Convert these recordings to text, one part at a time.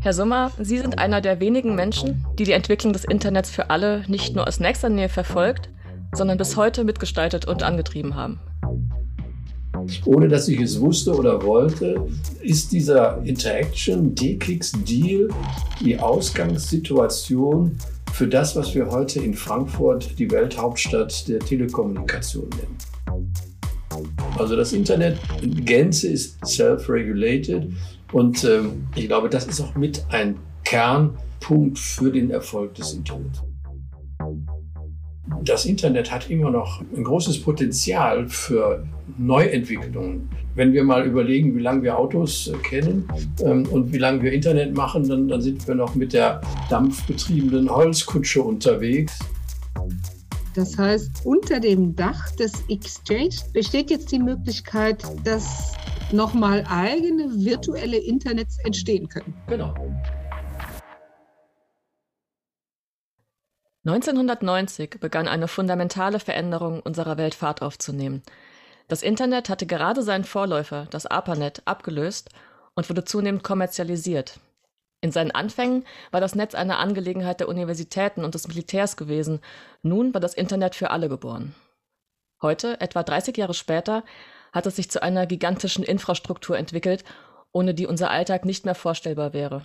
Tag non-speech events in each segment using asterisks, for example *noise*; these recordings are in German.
Herr Sommer, Sie sind einer der wenigen Menschen, die die Entwicklung des Internets für alle nicht nur aus nächster Nähe verfolgt, sondern bis heute mitgestaltet und angetrieben haben. Ohne dass ich es wusste oder wollte, ist dieser Interaction D-Kicks Deal die Ausgangssituation für das, was wir heute in Frankfurt die Welthauptstadt der Telekommunikation nennen. Also das Internet in Gänze ist self-regulated und ähm, ich glaube, das ist auch mit ein Kernpunkt für den Erfolg des Internets. Das Internet hat immer noch ein großes Potenzial für Neuentwicklungen. Wenn wir mal überlegen, wie lange wir Autos äh, kennen ähm, und wie lange wir Internet machen, dann, dann sind wir noch mit der dampfbetriebenen Holzkutsche unterwegs. Das heißt, unter dem Dach des Exchange besteht jetzt die Möglichkeit, dass nochmal eigene virtuelle Internets entstehen können. Genau. 1990 begann eine fundamentale Veränderung unserer Welt Fahrt aufzunehmen. Das Internet hatte gerade seinen Vorläufer, das ARPANET, abgelöst und wurde zunehmend kommerzialisiert. In seinen Anfängen war das Netz eine Angelegenheit der Universitäten und des Militärs gewesen. Nun war das Internet für alle geboren. Heute, etwa 30 Jahre später, hat es sich zu einer gigantischen Infrastruktur entwickelt, ohne die unser Alltag nicht mehr vorstellbar wäre.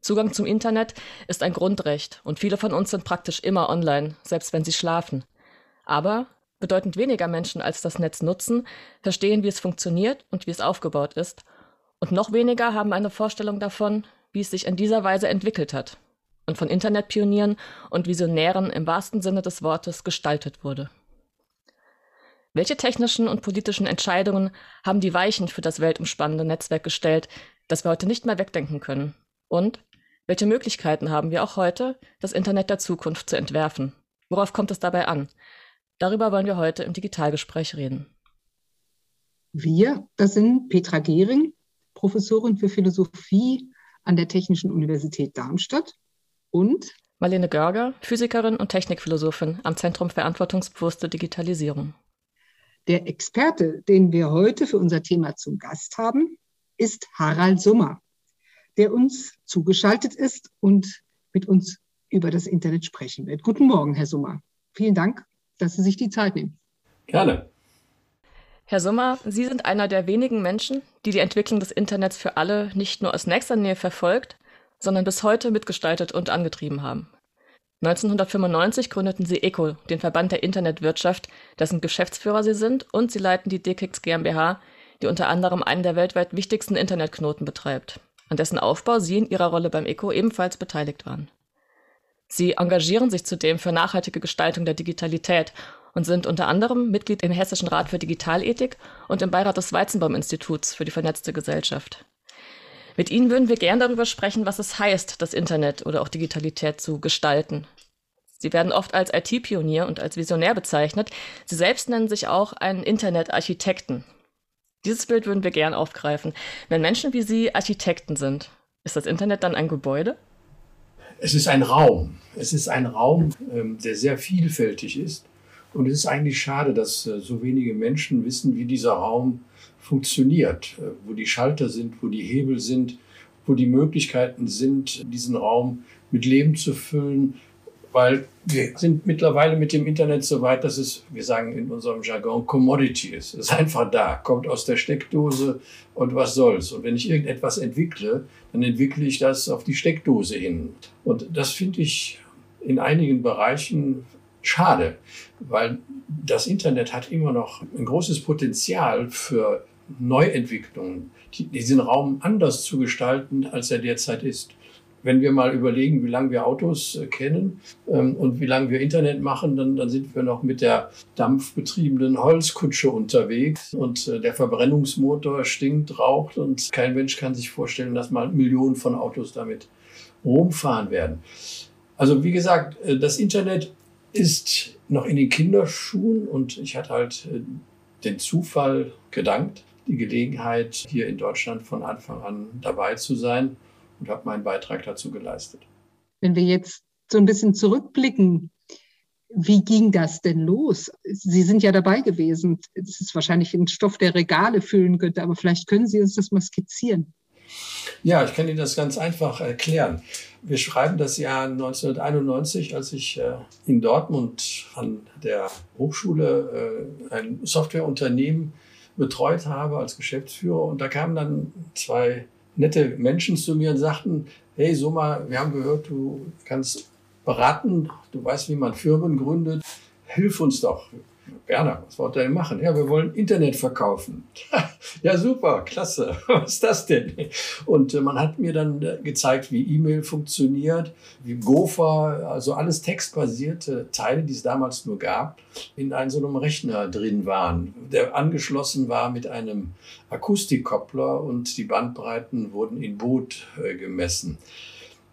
Zugang zum Internet ist ein Grundrecht und viele von uns sind praktisch immer online, selbst wenn sie schlafen. Aber bedeutend weniger Menschen als das Netz nutzen, verstehen, wie es funktioniert und wie es aufgebaut ist und noch weniger haben eine Vorstellung davon, wie es sich in dieser Weise entwickelt hat und von Internetpionieren und Visionären im wahrsten Sinne des Wortes gestaltet wurde. Welche technischen und politischen Entscheidungen haben die Weichen für das weltumspannende Netzwerk gestellt, das wir heute nicht mehr wegdenken können? Und welche Möglichkeiten haben wir auch heute, das Internet der Zukunft zu entwerfen? Worauf kommt es dabei an? Darüber wollen wir heute im Digitalgespräch reden. Wir, das sind Petra Gehring, Professorin für Philosophie an der Technischen Universität Darmstadt und Marlene Görger, Physikerin und Technikphilosophin am Zentrum Verantwortungsbewusste Digitalisierung. Der Experte, den wir heute für unser Thema zum Gast haben, ist Harald Sommer, der uns zugeschaltet ist und mit uns über das Internet sprechen wird. Guten Morgen, Herr Sommer. Vielen Dank, dass Sie sich die Zeit nehmen. Gerne. Herr Sommer, Sie sind einer der wenigen Menschen, die die Entwicklung des Internets für alle nicht nur aus nächster Nähe verfolgt, sondern bis heute mitgestaltet und angetrieben haben. 1995 gründeten Sie ECO, den Verband der Internetwirtschaft, dessen Geschäftsführer Sie sind, und Sie leiten die DKIX GmbH, die unter anderem einen der weltweit wichtigsten Internetknoten betreibt, an dessen Aufbau Sie in Ihrer Rolle beim ECO ebenfalls beteiligt waren. Sie engagieren sich zudem für nachhaltige Gestaltung der Digitalität und sind unter anderem Mitglied im Hessischen Rat für Digitalethik und im Beirat des Weizenbaum-Instituts für die vernetzte Gesellschaft. Mit Ihnen würden wir gern darüber sprechen, was es heißt, das Internet oder auch Digitalität zu gestalten. Sie werden oft als IT-Pionier und als Visionär bezeichnet. Sie selbst nennen sich auch einen Internet-Architekten. Dieses Bild würden wir gern aufgreifen. Wenn Menschen wie Sie Architekten sind, ist das Internet dann ein Gebäude? Es ist ein Raum. Es ist ein Raum, ähm, der sehr vielfältig ist und es ist eigentlich schade, dass äh, so wenige Menschen wissen, wie dieser Raum funktioniert, äh, wo die Schalter sind, wo die Hebel sind, wo die Möglichkeiten sind, diesen Raum mit Leben zu füllen, weil wir sind mittlerweile mit dem Internet so weit, dass es, wir sagen in unserem Jargon, Commodity ist. Es ist einfach da, kommt aus der Steckdose und was soll's. Und wenn ich irgendetwas entwickle, dann entwickle ich das auf die Steckdose hin. Und das finde ich in einigen Bereichen schade, weil das Internet hat immer noch ein großes Potenzial für Neuentwicklungen, diesen Raum anders zu gestalten, als er derzeit ist. Wenn wir mal überlegen, wie lange wir Autos äh, kennen ähm, und wie lange wir Internet machen, dann, dann sind wir noch mit der dampfbetriebenen Holzkutsche unterwegs und äh, der Verbrennungsmotor stinkt, raucht und kein Mensch kann sich vorstellen, dass mal Millionen von Autos damit rumfahren werden. Also wie gesagt, äh, das Internet ist noch in den Kinderschuhen und ich hatte halt äh, den Zufall gedankt, die Gelegenheit, hier in Deutschland von Anfang an dabei zu sein und habe meinen Beitrag dazu geleistet. Wenn wir jetzt so ein bisschen zurückblicken, wie ging das denn los? Sie sind ja dabei gewesen. Es ist wahrscheinlich ein Stoff, der Regale füllen könnte, aber vielleicht können Sie uns das mal skizzieren. Ja, ich kann Ihnen das ganz einfach erklären. Wir schreiben das Jahr 1991, als ich äh, in Dortmund an der Hochschule äh, ein Softwareunternehmen betreut habe als Geschäftsführer. Und da kamen dann zwei nette Menschen zu mir und sagten, hey Soma, wir haben gehört, du kannst beraten, du weißt, wie man Firmen gründet, hilf uns doch. Werner, was wollt ihr denn machen? Ja, wir wollen Internet verkaufen. *laughs* ja, super, klasse. *laughs* Was ist das denn? Und äh, man hat mir dann äh, gezeigt, wie E-Mail funktioniert, wie Gopher, also alles textbasierte Teile, die es damals nur gab, in einem so einem Rechner drin waren, der angeschlossen war mit einem Akustikkoppler und die Bandbreiten wurden in Boot äh, gemessen.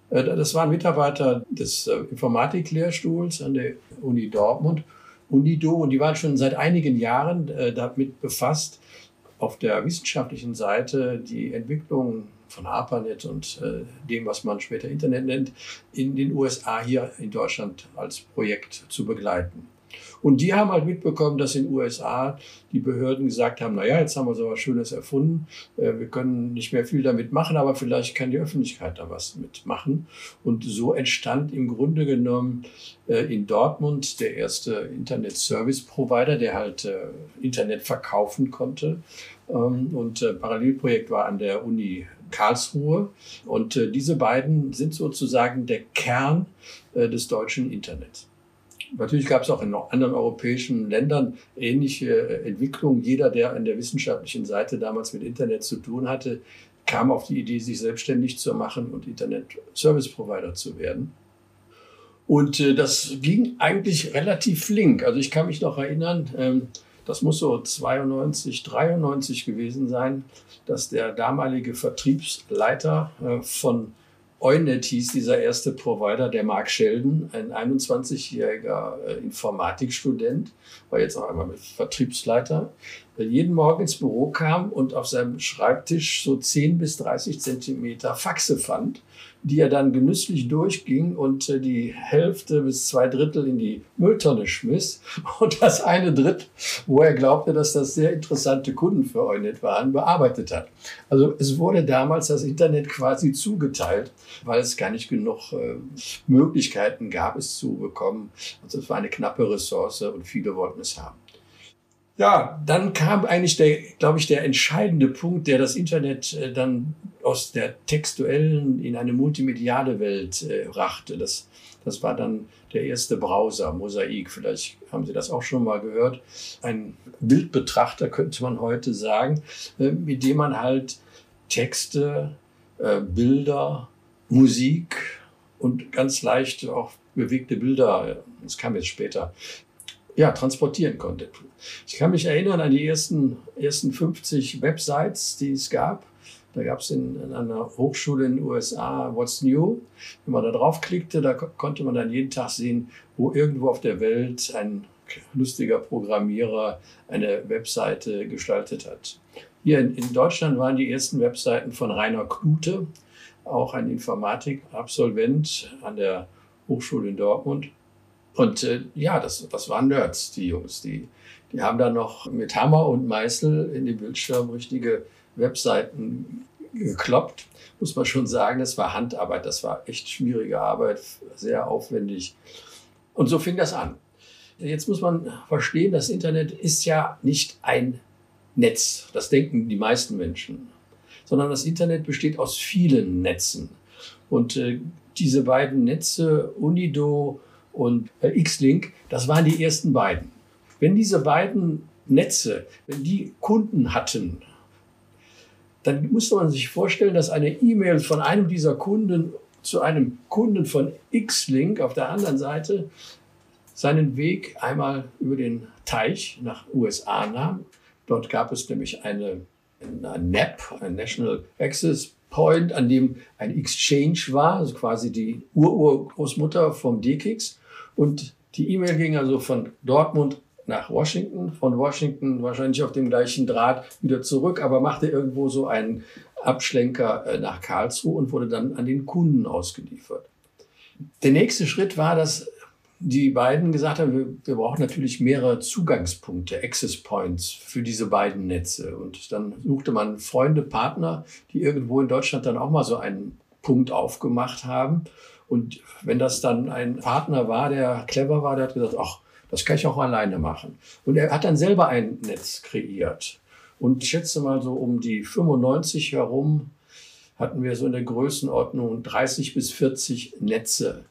Das waren Mitarbeiter des Informatiklehrstuhls an der Uni Dortmund UNIDO und die waren schon seit einigen Jahren äh, damit befasst, auf der wissenschaftlichen Seite die Entwicklung von ARPANET und äh, dem, was man später Internet nennt, in den USA hier in Deutschland als Projekt zu begleiten. Und die haben halt mitbekommen, dass in den USA die Behörden gesagt haben, naja, jetzt haben wir so was Schönes erfunden, äh, wir können nicht mehr viel damit machen, aber vielleicht kann die Öffentlichkeit da was mitmachen. Und so entstand im Grunde genommen äh, in Dortmund der erste Internet Service Provider, der halt äh, Internet verkaufen konnte. Ähm, und Parallelprojekt war an der Uni Karlsruhe. Und diese beiden sind sozusagen der Kern des deutschen Internets. Natürlich gab es auch in anderen europäischen Ländern ähnliche äh, Entwicklungen. Jeder, der an der wissenschaftlichen Seite damals mit Internet zu tun hatte, kam auf die Idee, sich selbstständig zu machen und Internet-Service-Provider zu werden. Und äh, das ging eigentlich relativ flink. Also ich kann mich noch erinnern, ähm, das muss so 92, 93 gewesen sein, dass der damalige Vertriebsleiter äh, von Eunet hieß dieser erste Provider, der Mark Sheldon, ein 21-jähriger äh, Informatikstudent, war jetzt auch einmal Vertriebsleiter, der jeden Morgen ins Büro kam und auf seinem Schreibtisch so 10 bis 30 Zentimeter Faxe fand die er dann genüsslich durchging und äh, die Hälfte bis zwei Drittel in die Mülltonne schmiss *laughs* und das eine Drittel, wo er glaubte, dass das sehr interessante Kunden für Eunet waren, bearbeitet hat. Also es wurde damals das Internet quasi zugeteilt, weil es gar nicht genug äh, Möglichkeiten gab, es zu bekommen. Also es war eine knappe Ressource und viele wollten es haben. Ja, dann kam eigentlich der, glaube ich, der entscheidende Punkt, der das Internet äh, dann aus der textuellen in eine multimediale Welt äh, brachte. Das, das war dann der erste Browser, Mosaik. Vielleicht haben Sie das auch schon mal gehört. Ein Bildbetrachter könnte man heute sagen, äh, mit dem man halt Texte, äh, Bilder, Musik und ganz leicht auch bewegte Bilder, das kam jetzt später, ja, transportieren konnte. Ich kann mich erinnern an die ersten, ersten 50 Websites, die es gab. Da gab es in, in, einer Hochschule in den USA What's New. Wenn man da draufklickte, da konnte man dann jeden Tag sehen, wo irgendwo auf der Welt ein lustiger Programmierer eine Webseite gestaltet hat. Hier in, in Deutschland waren die ersten Webseiten von Rainer Klute, auch ein Informatikabsolvent an der Hochschule in Dortmund. Und äh, ja, das, das waren Nerds, die Jungs. Die, die haben dann noch mit Hammer und Meißel in den Bildschirm richtige Webseiten gekloppt. Muss man schon sagen, das war Handarbeit, das war echt schwierige Arbeit, sehr aufwendig. Und so fing das an. Jetzt muss man verstehen, das Internet ist ja nicht ein Netz. Das denken die meisten Menschen. Sondern das Internet besteht aus vielen Netzen. Und äh, diese beiden Netze, Unido und äh, X-Link, das waren die ersten beiden. Wenn diese beiden Netze, wenn die Kunden hatten, dann musste man sich vorstellen, dass eine E-Mail von einem dieser Kunden zu einem Kunden von X-Link auf der anderen Seite seinen Weg einmal über den Teich nach USA nahm. Dort gab es nämlich eine, eine NAP, ein National Access Point, an dem ein Exchange war, also quasi die Ururgroßmutter vom DKIX. Und die E-Mail ging also von Dortmund nach Washington, von Washington wahrscheinlich auf dem gleichen Draht wieder zurück, aber machte irgendwo so einen Abschlenker äh, nach Karlsruhe und wurde dann an den Kunden ausgeliefert. Der nächste Schritt war, dass die beiden gesagt haben, wir, wir, brauchen natürlich mehrere Zugangspunkte, Access Points für diese beiden Netze. Und dann suchte man Freunde, Partner, die irgendwo in Deutschland dann auch mal so einen Punkt aufgemacht haben. Und wenn das dann ein Partner war, der clever war, der hat gesagt, ach, das kann ich auch alleine machen. Und er hat dann selber ein Netz kreiert. Und ich schätze mal so um die 95 herum hatten wir so in der Größenordnung 30 bis 40 Netze.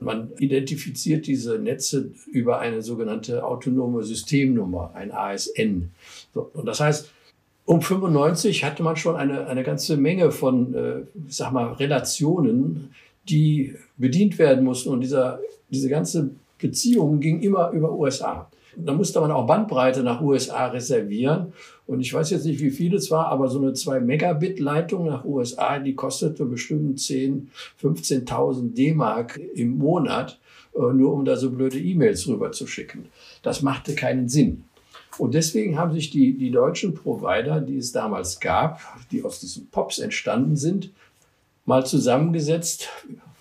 Man identifiziert diese Netze über eine sogenannte autonome Systemnummer, ein ASN. So, und das heißt, um 95 hatte man schon eine, eine ganze Menge von, äh, sag mal, Relationen, die bedient werden mussten. Und dieser, diese ganze Beziehung ging immer über USA. Da musste man auch Bandbreite nach USA reservieren. Und ich weiß jetzt nicht, wie viel es war, aber so eine 2 Megabit Leitung nach USA, die kostete bestimmt 10, 15.000 D-Mark im Monat, äh, nur um da so blöde E-Mails rüber zu schicken. Das machte keinen Sinn. Und deswegen haben sich die, die deutschen Provider, die es damals gab, die aus diesen Pops entstanden sind, mal zusammengesetzt,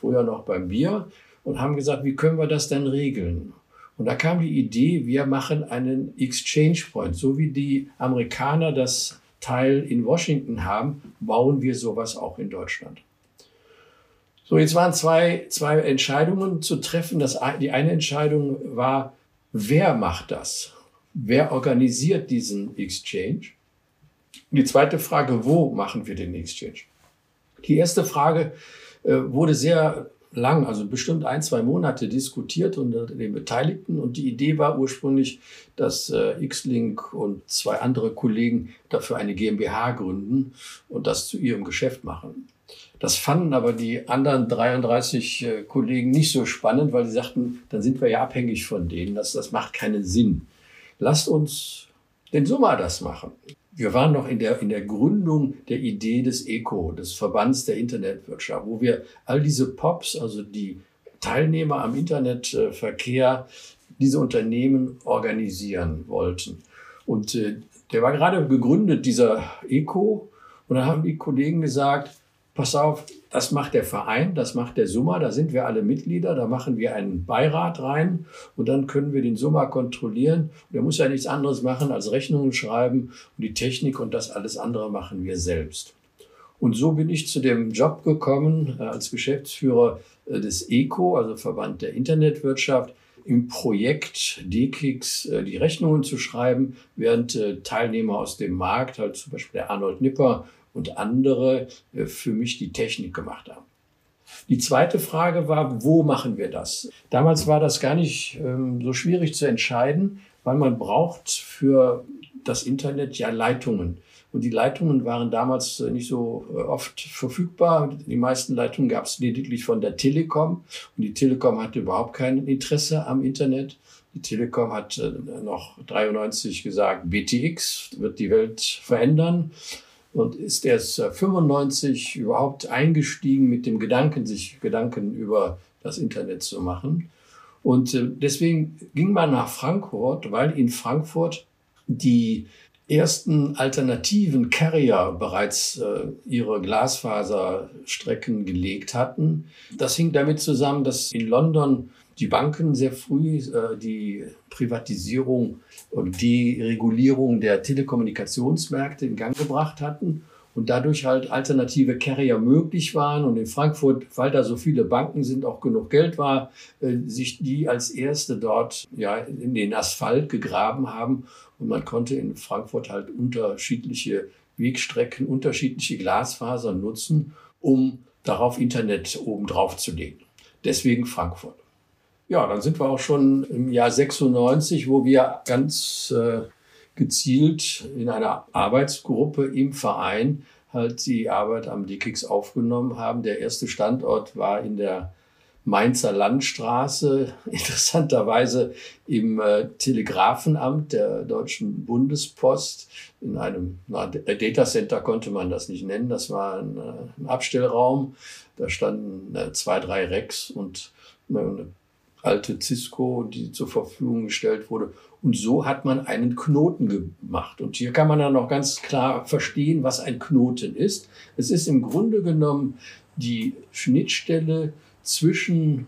früher noch beim Bier, und haben gesagt, wie können wir das denn regeln? Und da kam die Idee, wir machen einen Exchange Point. So wie die Amerikaner das Teil in Washington haben, bauen wir sowas auch in Deutschland. So, jetzt waren zwei, zwei Entscheidungen zu treffen. Das, die eine Entscheidung war, wer macht das? Wer organisiert diesen Exchange? Und die zweite Frage, wo machen wir den Exchange? Die erste Frage äh, wurde sehr lang, also bestimmt ein, zwei Monate diskutiert unter den Beteiligten. Und die Idee war ursprünglich, dass äh, X-Link und zwei andere Kollegen dafür eine GmbH gründen und das zu ihrem Geschäft machen. Das fanden aber die anderen 33 äh, Kollegen nicht so spannend, weil sie sagten, dann sind wir ja abhängig von denen. Das, das macht keinen Sinn. Lasst uns den Summa das machen. Wir waren noch in der, in der Gründung der Idee des ECO, des Verbands der Internetwirtschaft, wo wir all diese POPs, also die Teilnehmer am Internetverkehr, diese Unternehmen organisieren wollten. Und äh, der war gerade gegründet, dieser ECO. Und da haben die Kollegen gesagt, pass auf, das macht der Verein, das macht der Summa, da sind wir alle Mitglieder, da machen wir einen Beirat rein und dann können wir den Summa kontrollieren. Und der muss ja nichts anderes machen als Rechnungen schreiben und die Technik und das alles andere machen wir selbst. Und so bin ich zu dem Job gekommen äh, als Geschäftsführer äh, des ECO, also Verband der Internetwirtschaft, im Projekt DKIX äh, die Rechnungen zu schreiben, während Teilnehmer aus dem Markt, halt zum Beispiel der Arnold Nipper, und andere äh, für mich die Technik gemacht haben. Die zweite Frage war, wo machen wir das? Damals war das gar nicht ähm, so schwierig zu entscheiden, weil man braucht für das Internet ja Leitungen. Und die Leitungen waren damals äh, nicht so äh, oft verfügbar. Die meisten Leitungen gab es lediglich von der Telekom. Und die Telekom hatte überhaupt kein Interesse am Internet. Die Telekom hat noch 93 gesagt, BTX wird die Welt verändern und ist erst 95 überhaupt eingestiegen mit dem Gedanken, sich Gedanken über das Internet zu machen. Und äh, deswegen ging man nach Frankfurt, weil in Frankfurt die ersten alternativen Carrier bereits äh, ihre Glasfaserstrecken gelegt hatten. Das hing damit zusammen, dass in London die Banken sehr früh äh, die Privatisierung und die Regulierung der Telekommunikationsmärkte in Gang gebracht hatten und dadurch halt alternative Carrier möglich waren und in Frankfurt, weil da so viele Banken sind, auch genug Geld war, äh, sich die als erste dort ja in den Asphalt gegraben haben und man konnte in Frankfurt halt unterschiedliche Wegstrecken, unterschiedliche Glasfasern nutzen, um darauf Internet oben drauf zu legen. Deswegen Frankfurt. Ja, dann sind wir auch schon im Jahr 96, wo wir ganz äh, gezielt in einer Arbeitsgruppe im Verein halt die Arbeit am DKIX aufgenommen haben. Der erste Standort war in der Mainzer Landstraße, *laughs* interessanterweise im äh, Telegrafenamt der Deutschen Bundespost. In einem na, Datacenter konnte man das nicht nennen, das war ein, äh, ein Abstellraum. Da standen äh, zwei, drei Racks und eine alte Cisco, die zur Verfügung gestellt wurde. Und so hat man einen Knoten gemacht. Und hier kann man dann noch ganz klar verstehen, was ein Knoten ist. Es ist im Grunde genommen die Schnittstelle zwischen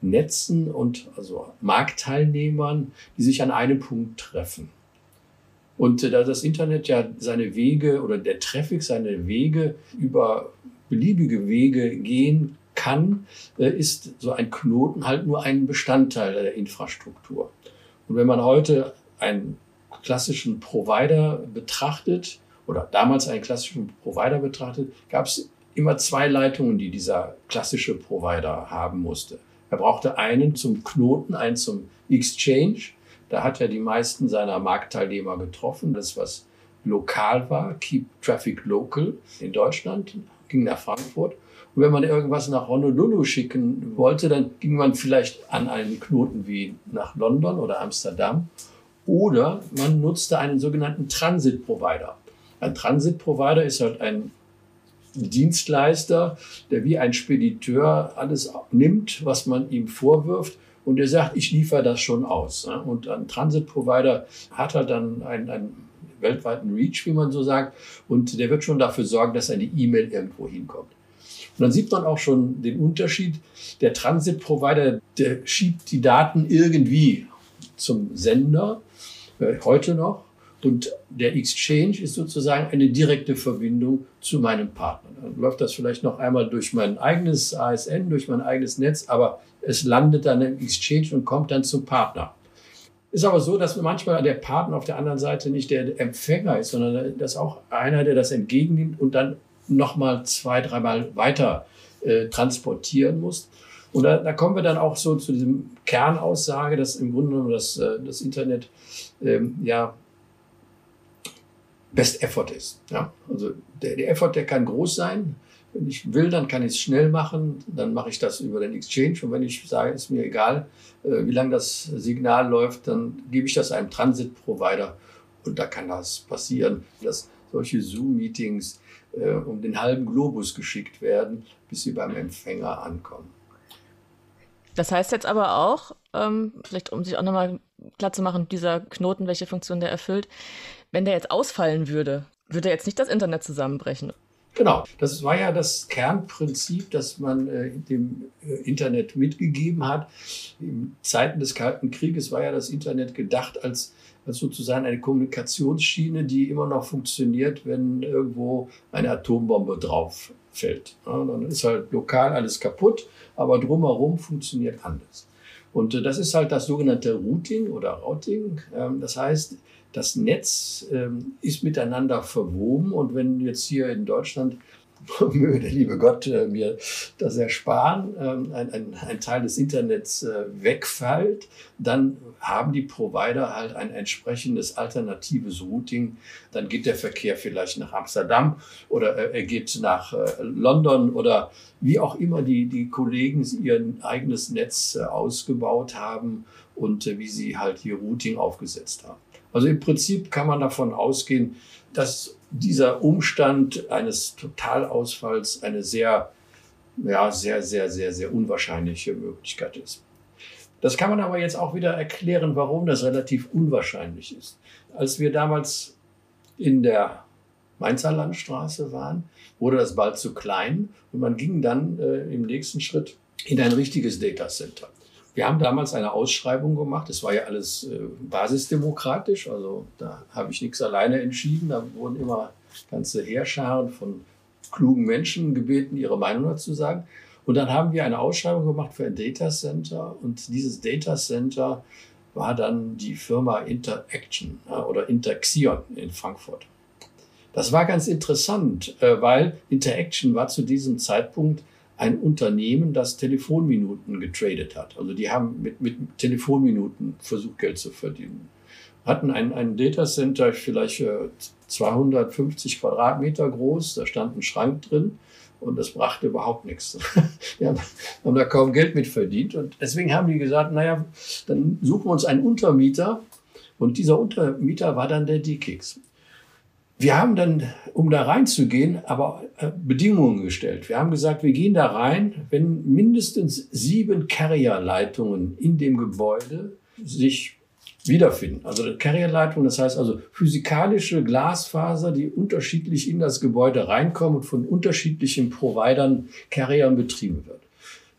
Netzen und also Marktteilnehmern, die sich an einem Punkt treffen. Und äh, da das Internet ja seine Wege oder der Traffic seine Wege über beliebige Wege gehen kann, äh, ist so ein Knoten halt nur ein Bestandteil der Infrastruktur. Und wenn man heute einen klassischen Provider betrachtet oder damals einen klassischen Provider betrachtet, gab es immer zwei Leitungen, die dieser klassische Provider haben musste. Er brauchte einen zum Knoten, einen zum Exchange. Da hat er die meisten seiner Marktteilnehmer getroffen. Das, was lokal war, Keep Traffic Local in Deutschland, ging nach Frankfurt. Und wenn man irgendwas nach Honolulu schicken wollte, dann ging man vielleicht an einen Knoten wie nach London oder Amsterdam. Oder man nutzte einen sogenannten Transit-Provider. Ein Transit-Provider ist halt ein Dienstleister, der wie ein Spediteur alles nimmt, was man ihm vorwirft und er sagt, ich liefere das schon aus. Und ein Transit-Provider hat halt dann einen, einen weltweiten Reach, wie man so sagt, und der wird schon dafür sorgen, dass eine E-Mail irgendwo hinkommt. Und dann sieht man auch schon den Unterschied. Der Transit-Provider, der schiebt die Daten irgendwie zum Sender, äh, heute noch. Und der Exchange ist sozusagen eine direkte Verbindung zu meinem Partner. Dann läuft das vielleicht noch einmal durch mein eigenes ASN, durch mein eigenes Netz, aber es landet dann im Exchange und kommt dann zum Partner. Ist aber so, dass manchmal der Partner auf der anderen Seite nicht der Empfänger ist, sondern das auch einer, der das entgegennimmt und dann nochmal zwei, dreimal weiter äh, transportieren muss. Und da, da, kommen wir dann auch so zu diesem Kernaussage, dass im Grunde genommen das, äh, das Internet ähm, ja Best Effort ist. Ja? Also der, der Effort, der kann groß sein. Wenn ich will, dann kann ich es schnell machen. Dann mache ich das über den Exchange. Und wenn ich sage, ist mir egal, äh, wie lange das Signal läuft, dann gebe ich das einem Transit-Provider. Und da kann das passieren, dass solche Zoom-Meetings äh, um den halben Globus geschickt werden, bis sie beim Empfänger ankommen. Das heißt jetzt aber auch, ähm, vielleicht um sich auch nochmal klar zu machen, dieser Knoten, welche Funktion der erfüllt, wenn der jetzt ausfallen würde, würde jetzt nicht das Internet zusammenbrechen. Genau, das war ja das Kernprinzip, das man äh, dem äh, Internet mitgegeben hat. In Zeiten des Kalten Krieges war ja das Internet gedacht als, als sozusagen eine Kommunikationsschiene, die immer noch funktioniert, wenn irgendwo eine Atombombe drauf fällt. Ja, dann ist halt lokal alles kaputt, aber drumherum funktioniert anders. Und äh, das ist halt das sogenannte Routing oder Routing. Ähm, das heißt, das Netz ähm, ist miteinander verwoben. Und wenn jetzt hier in Deutschland, *laughs* möge der liebe Gott äh, mir das ersparen, ähm, ein, ein, ein, Teil des Internets äh, wegfällt, dann haben die Provider halt ein entsprechendes alternatives Routing. Dann geht der Verkehr vielleicht nach Amsterdam oder äh, er geht nach äh, London oder wie auch immer die, die Kollegen ihr eigenes Netz äh, ausgebaut haben und äh, wie sie halt hier Routing aufgesetzt haben. Also im Prinzip kann man davon ausgehen, dass dieser Umstand eines Totalausfalls eine sehr, ja, sehr, sehr, sehr, sehr unwahrscheinliche Möglichkeit ist. Das kann man aber jetzt auch wieder erklären, warum das relativ unwahrscheinlich ist. Als wir damals in der Mainzer Landstraße waren, wurde das bald zu klein und man ging dann äh, im nächsten Schritt in ein richtiges Datacenter. Wir haben damals eine Ausschreibung gemacht. Es war ja alles äh, basisdemokratisch. Also da habe ich nichts alleine entschieden. Da wurden immer ganze Heerscharen von klugen Menschen gebeten, ihre Meinung dazu zu sagen. Und dann haben wir eine Ausschreibung gemacht für ein Data Center. Und dieses Data Center war dann die Firma Interaction oder Interaction in Frankfurt. Das war ganz interessant, äh, weil Interaction war zu diesem Zeitpunkt ein Unternehmen, das Telefonminuten getradet hat. Also die haben mit, mit Telefonminuten versucht, Geld zu verdienen. Hatten ein, ein Datacenter vielleicht 250 äh, Quadratmeter groß, da stand ein Schrank drin und das brachte überhaupt nichts. *laughs* Die haben, haben da kaum Geld mit verdient und deswegen haben die gesagt, naja, dann suchen wir uns einen Untermieter und dieser Untermieter war dann der D-Kicks. Wir haben dann, um da reinzugehen, aber äh, Bedingungen gestellt. Wir haben gesagt, wir gehen da rein, wenn mindestens sieben Carrierleitungen in dem Gebäude sich wiederfinden. Also Carrierleitung, das heißt also physikalische Glasfaser, die unterschiedlich in das Gebäude reinkommen und von unterschiedlichen Providern, Carriern betrieben wird.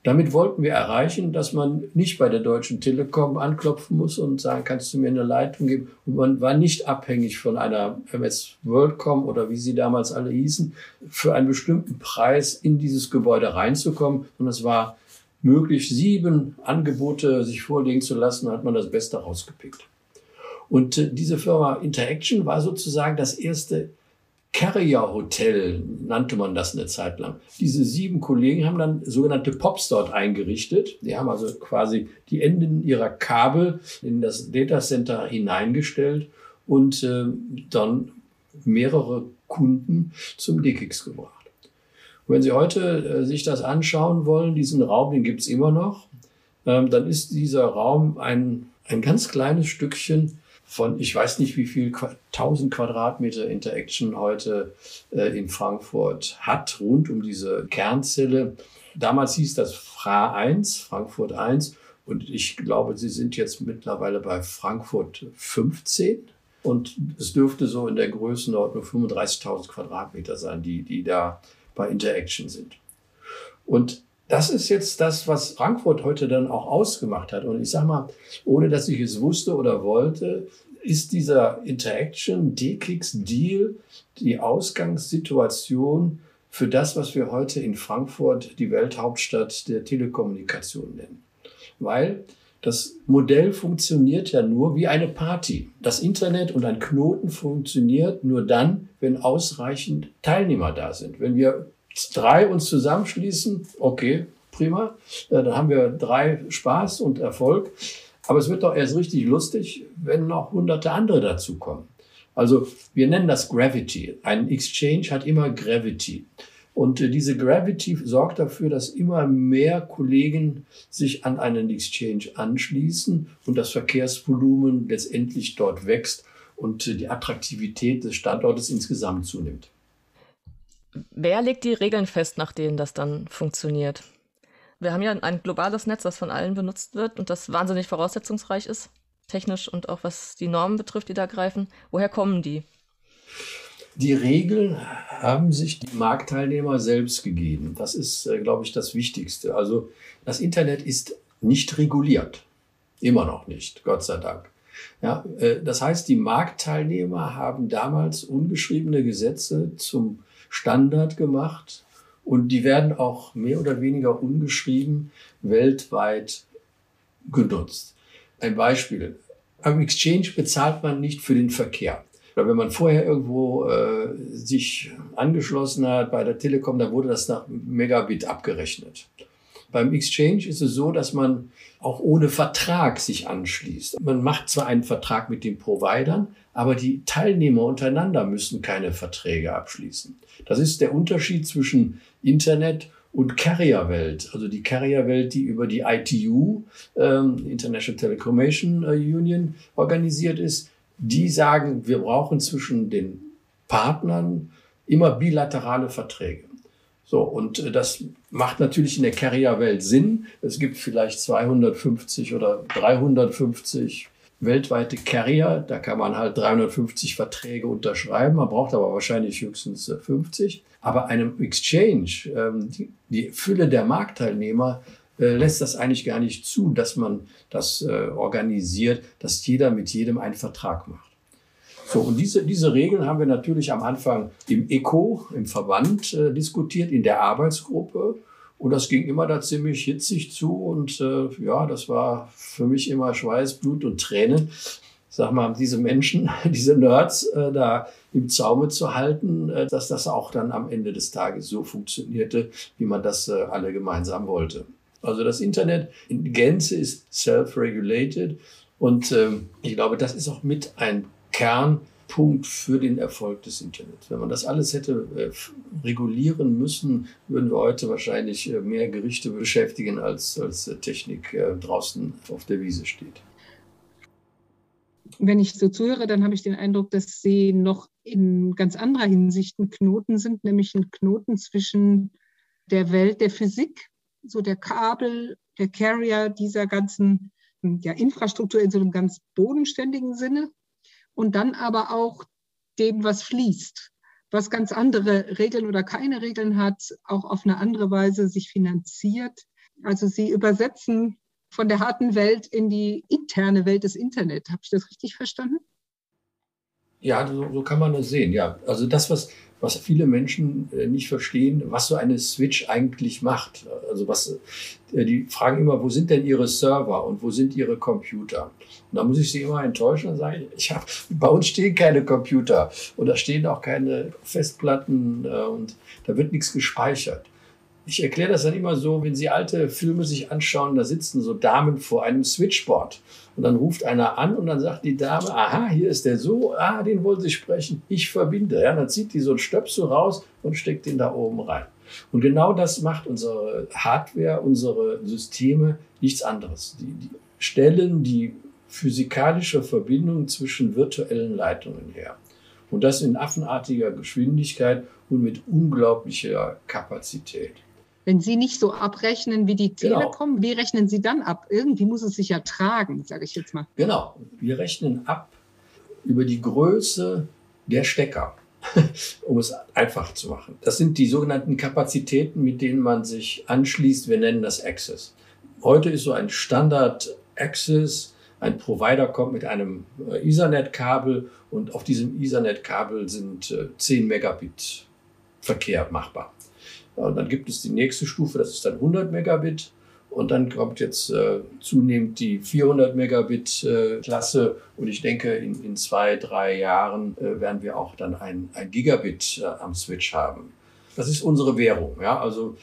Damit wollten wir erreichen, dass man nicht bei der Deutschen Telekom anklopfen muss und sagen, kannst du mir eine Leitung geben? Und man war nicht abhängig von einer MS WorldCom oder wie sie damals alle hießen, für einen bestimmten Preis in dieses Gebäude reinzukommen. Und es war möglich, sieben Angebote sich vorlegen zu lassen, hat man das Beste rausgepickt. Und äh, diese Firma Interaction war sozusagen das erste Carrier Hotel, nannte man das eine Zeit lang. Diese sieben Kollegen haben dann sogenannte Pops dort eingerichtet. Die haben also quasi die Enden ihrer Kabel in das Datacenter hineingestellt und äh, dann mehrere Kunden zum DKIX gebracht. Und wenn Sie heute äh, sich das anschauen wollen, diesen Raum, den gibt's immer noch, ähm, dann ist dieser Raum ein, ein ganz kleines Stückchen von, ich weiß nicht, wie viel 1000 Quadratmeter Interaction heute äh, in Frankfurt hat, rund um diese Kernzelle. Damals hieß das FRA 1, Frankfurt 1. Und ich glaube, sie sind jetzt mittlerweile bei Frankfurt 15. Und es dürfte so in der Größenordnung 35.000 Quadratmeter sein, die, die da bei Interaction sind. Und das ist jetzt das, was Frankfurt heute dann auch ausgemacht hat. Und ich sage mal, ohne dass ich es wusste oder wollte, ist dieser Interaction D-Kicks Deal die Ausgangssituation für das, was wir heute in Frankfurt die Welthauptstadt der Telekommunikation nennen. Weil das Modell funktioniert ja nur wie eine Party. Das Internet und ein Knoten funktioniert nur dann, wenn ausreichend Teilnehmer da sind. Wenn wir drei uns zusammenschließen, okay, prima, dann haben wir drei Spaß und Erfolg. Aber es wird doch erst richtig lustig, wenn noch hunderte andere dazukommen. Also wir nennen das Gravity. Ein Exchange hat immer Gravity. Und äh, diese Gravity sorgt dafür, dass immer mehr Kollegen sich an einen Exchange anschließen und das Verkehrsvolumen letztendlich dort wächst und äh, die Attraktivität des Standortes insgesamt zunimmt. Wer legt die Regeln fest, nach denen das dann funktioniert? Wir haben ja ein globales Netz, das von allen benutzt wird und das wahnsinnig voraussetzungsreich ist, technisch und auch was die Normen betrifft, die da greifen. Woher kommen die? Die Regeln haben sich die Marktteilnehmer selbst gegeben. Das ist, äh, glaube ich, das Wichtigste. Also das Internet ist nicht reguliert. Immer noch nicht, Gott sei Dank. Ja, äh, das heißt, die Marktteilnehmer haben damals ungeschriebene Gesetze zum Standard gemacht und die werden auch mehr oder weniger ungeschrieben weltweit genutzt. Ein Beispiel. Am Exchange bezahlt man nicht für den Verkehr. Oder wenn man vorher irgendwo äh, sich angeschlossen hat bei der Telekom, dann wurde das nach Megabit abgerechnet. Beim Exchange ist es so, dass man auch ohne Vertrag sich anschließt. Man macht zwar einen Vertrag mit den Providern, aber die Teilnehmer untereinander müssen keine Verträge abschließen. Das ist der Unterschied zwischen Internet und Carrierwelt. Also die Carrierwelt, die über die ITU, ähm, International Telecommunication äh, Union, organisiert ist, die sagen, wir brauchen zwischen den Partnern immer bilaterale Verträge. So, und äh, das macht natürlich in der Carrierwelt Sinn. Es gibt vielleicht 250 oder 350 weltweite Carrier. Da kann man halt 350 Verträge unterschreiben. Man braucht aber wahrscheinlich höchstens 50. Äh, aber einem Exchange, ähm, die Fülle der Marktteilnehmer äh, lässt das eigentlich gar nicht zu, dass man das äh, organisiert, dass jeder mit jedem einen Vertrag macht. So, und diese, diese Regeln haben wir natürlich am Anfang im ECO, im Verband, äh, diskutiert, in der Arbeitsgruppe. Und das ging immer da ziemlich hitzig zu. Und äh, ja, das war für mich immer Schweiß, Blut und Tränen. Sag mal, diese Menschen, *laughs* diese Nerds äh, da im Zaume zu halten, äh, dass das auch dann am Ende des Tages so funktionierte, wie man das äh, alle gemeinsam wollte. Also das Internet in Gänze ist self-regulated und ähm, ich glaube, das ist auch mit ein Kernpunkt für den Erfolg des Internets. Wenn man das alles hätte äh, regulieren müssen, würden wir heute wahrscheinlich äh, mehr Gerichte beschäftigen, als, als äh, Technik draußen auf der Wiese steht. Wenn ich so zuhöre, dann habe ich den Eindruck, dass Sie noch in ganz anderer Hinsicht ein Knoten sind, nämlich ein Knoten zwischen der Welt der Physik so der Kabel, der Carrier dieser ganzen ja, Infrastruktur in so einem ganz bodenständigen Sinne und dann aber auch dem, was fließt, was ganz andere Regeln oder keine Regeln hat, auch auf eine andere Weise sich finanziert. Also Sie übersetzen von der harten Welt in die interne Welt des Internet. Habe ich das richtig verstanden? Ja, so, so, kann man das sehen. Ja, also das, was, was viele Menschen äh, nicht verstehen, was so eine Switch eigentlich macht. Also was, äh, die fragen immer, wo sind denn ihre Server und wo sind ihre Computer? Und da muss ich sie immer enttäuschen und sagen, ich hab, bei uns stehen keine Computer und da stehen auch keine Festplatten äh, und da wird nichts gespeichert. Ich erkläre das dann immer so, wenn Sie alte Filme sich anschauen, da sitzen so Damen vor einem Switchboard. Und dann ruft einer an und dann sagt die Dame, aha, hier ist der so, ah, den wollen Sie sprechen, ich verbinde. Ja, dann zieht die so ein Stöpsel raus und steckt den da oben rein. Und genau das macht unsere Hardware, unsere Systeme nichts anderes. Die, die stellen die physikalische Verbindung zwischen virtuellen Leitungen her. Und das in affenartiger Geschwindigkeit und mit unglaublicher Kapazität. Wenn Sie nicht so abrechnen wie die genau. Telekom, genau. wie rechnen Sie dann ab? Irgendwie muss es sich ja tragen, sage ich jetzt mal. Genau, wir rechnen ab über die Größe der Stecker, *laughs* um es einfach zu machen. Das sind die sogenannten Kapazitäten, mit denen man sich anschließt. Wir nennen das Access. Heute ist so ein Standard Access. Ein Provider kommt mit einem äh, Ethernet-Kabel und auf diesem Ethernet-Kabel sind 10 äh, Megabit Verkehr machbar. Und dann gibt es die nächste Stufe, das ist dann 100 Megabit. Und dann kommt jetzt äh, zunehmend die 400 Megabit äh, Klasse. Und ich denke, in, in zwei, drei Jahren äh, werden wir auch dann ein, ein Gigabit äh, am Switch haben. Das ist unsere Währung. Ja? Also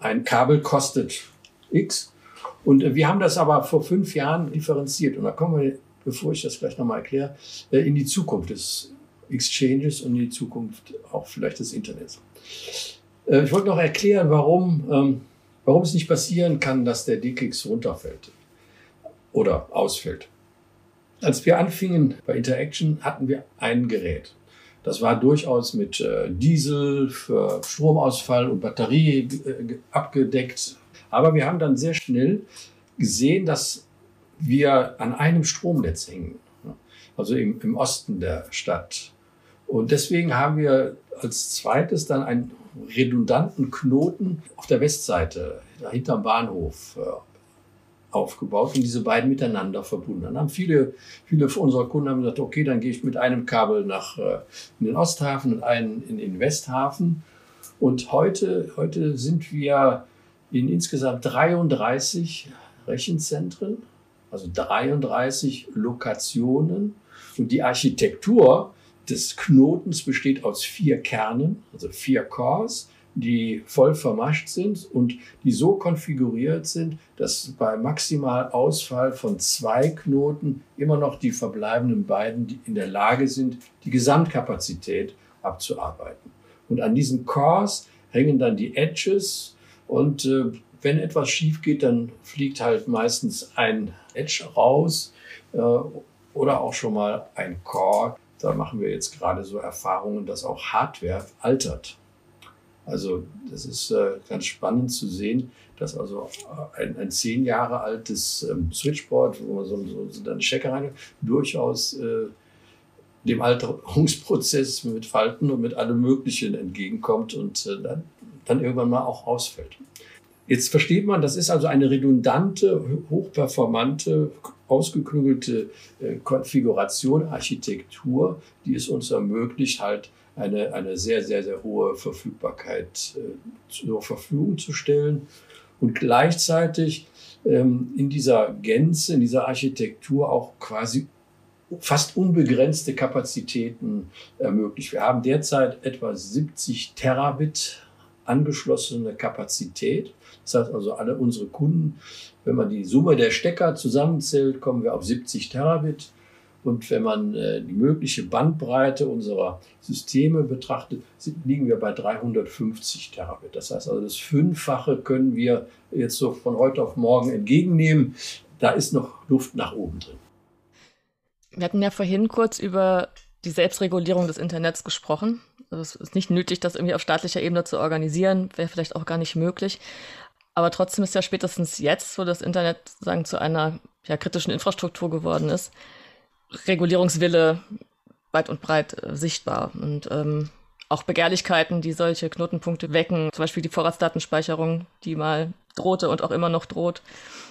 ein Kabel kostet X. Und äh, wir haben das aber vor fünf Jahren differenziert. Und da kommen wir, bevor ich das gleich nochmal erkläre, äh, in die Zukunft des Exchanges und in die Zukunft auch vielleicht des Internets. Äh, ich wollte noch erklären, warum, ähm, warum es nicht passieren kann, dass der DKIX runterfällt oder ausfällt. Als wir anfingen bei Interaction, hatten wir ein Gerät. Das war durchaus mit äh, Diesel für Stromausfall und Batterie äh, abgedeckt. Aber wir haben dann sehr schnell gesehen, dass wir an einem Stromnetz hängen, also im, im Osten der Stadt. Und deswegen haben wir als zweites dann ein redundanten Knoten auf der Westseite, hinterm Bahnhof, äh, aufgebaut und diese beiden miteinander verbunden. Dann haben viele, viele unserer Kunden haben gesagt, okay, dann gehe ich mit einem Kabel nach äh, in den Osthafen und einen in den Westhafen. Und heute, heute sind wir in insgesamt 33 Rechenzentren, also 33 Lokationen. Und die Architektur des Knotens besteht aus vier Kernen, also vier Cores, die voll vermascht sind und die so konfiguriert sind, dass bei maximal Ausfall von zwei Knoten immer noch die verbleibenden beiden in der Lage sind, die Gesamtkapazität abzuarbeiten. Und an diesen Cores hängen dann die Edges und äh, wenn etwas schief geht, dann fliegt halt meistens ein Edge raus äh, oder auch schon mal ein Core da machen wir jetzt gerade so Erfahrungen, dass auch Hardware altert. Also das ist äh, ganz spannend zu sehen, dass also ein, ein zehn Jahre altes ähm, Switchboard, wo man so, so, so eine Stecker rein, durchaus äh, dem Alterungsprozess mit Falten und mit allem Möglichen entgegenkommt und äh, dann, dann irgendwann mal auch ausfällt. Jetzt versteht man, das ist also eine redundante, hochperformante, ausgeklügelte äh, Konfiguration, Architektur, die es uns ermöglicht, halt eine, eine sehr, sehr, sehr hohe Verfügbarkeit äh, zur Verfügung zu stellen und gleichzeitig ähm, in dieser Gänze, in dieser Architektur auch quasi fast unbegrenzte Kapazitäten ermöglicht. Wir haben derzeit etwa 70 Terabit angeschlossene Kapazität. Das heißt also, alle unsere Kunden, wenn man die Summe der Stecker zusammenzählt, kommen wir auf 70 Terabit. Und wenn man äh, die mögliche Bandbreite unserer Systeme betrachtet, liegen wir bei 350 Terabit. Das heißt also, das Fünffache können wir jetzt so von heute auf morgen entgegennehmen. Da ist noch Luft nach oben drin. Wir hatten ja vorhin kurz über die Selbstregulierung des Internets gesprochen. Also es ist nicht nötig, das irgendwie auf staatlicher Ebene zu organisieren, wäre vielleicht auch gar nicht möglich. Aber trotzdem ist ja spätestens jetzt, wo das Internet sagen zu einer ja, kritischen Infrastruktur geworden ist, Regulierungswille weit und breit äh, sichtbar. Und ähm, auch Begehrlichkeiten, die solche Knotenpunkte wecken, zum Beispiel die Vorratsdatenspeicherung, die mal drohte und auch immer noch droht,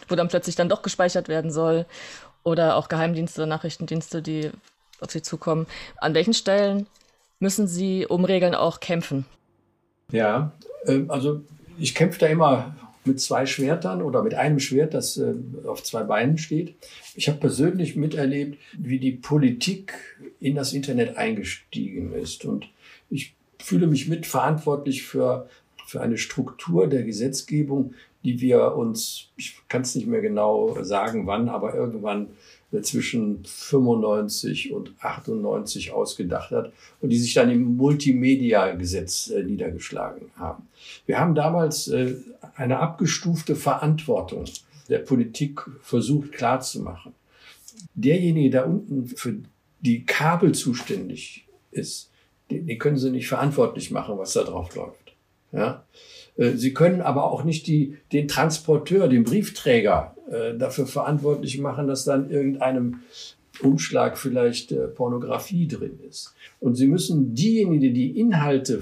wo dann plötzlich dann doch gespeichert werden soll. Oder auch Geheimdienste, Nachrichtendienste, die auf sie zukommen. An welchen Stellen müssen Sie um Regeln auch kämpfen? Ja, äh, also ich kämpfe da immer mit zwei Schwertern oder mit einem Schwert, das äh, auf zwei Beinen steht. Ich habe persönlich miterlebt, wie die Politik in das Internet eingestiegen ist. Und ich fühle mich mitverantwortlich für, für eine Struktur der Gesetzgebung, die wir uns, ich kann es nicht mehr genau sagen, wann, aber irgendwann zwischen 95 und 98 ausgedacht hat und die sich dann im Multimedia-Gesetz äh, niedergeschlagen haben. Wir haben damals äh, eine abgestufte Verantwortung der Politik versucht klarzumachen. Derjenige da unten für die Kabel zuständig ist, den, den können Sie nicht verantwortlich machen, was da drauf läuft. Ja? Äh, Sie können aber auch nicht die, den Transporteur, den Briefträger äh, dafür verantwortlich machen, dass dann irgendeinem Umschlag vielleicht äh, Pornografie drin ist. Und Sie müssen diejenigen, die Inhalte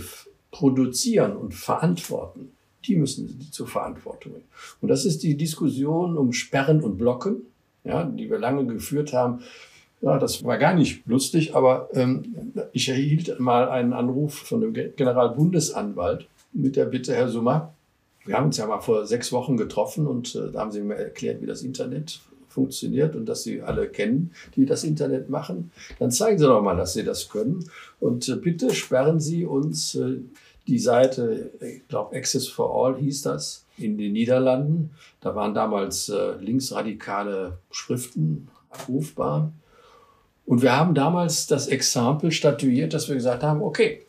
produzieren und verantworten, die müssen Sie zur Verantwortung. Und das ist die Diskussion um Sperren und Blocken, ja, die wir lange geführt haben. Ja, das war gar nicht lustig, aber ähm, ich erhielt mal einen Anruf von dem Generalbundesanwalt, mit der Bitte, Herr Summer, wir haben uns ja mal vor sechs Wochen getroffen und äh, da haben Sie mir erklärt, wie das Internet funktioniert und dass Sie alle kennen, die das Internet machen. Dann zeigen Sie doch mal, dass Sie das können. Und äh, bitte sperren Sie uns äh, die Seite, ich glaube, Access for All hieß das, in den Niederlanden. Da waren damals äh, linksradikale Schriften abrufbar. Und wir haben damals das Exempel statuiert, dass wir gesagt haben, okay,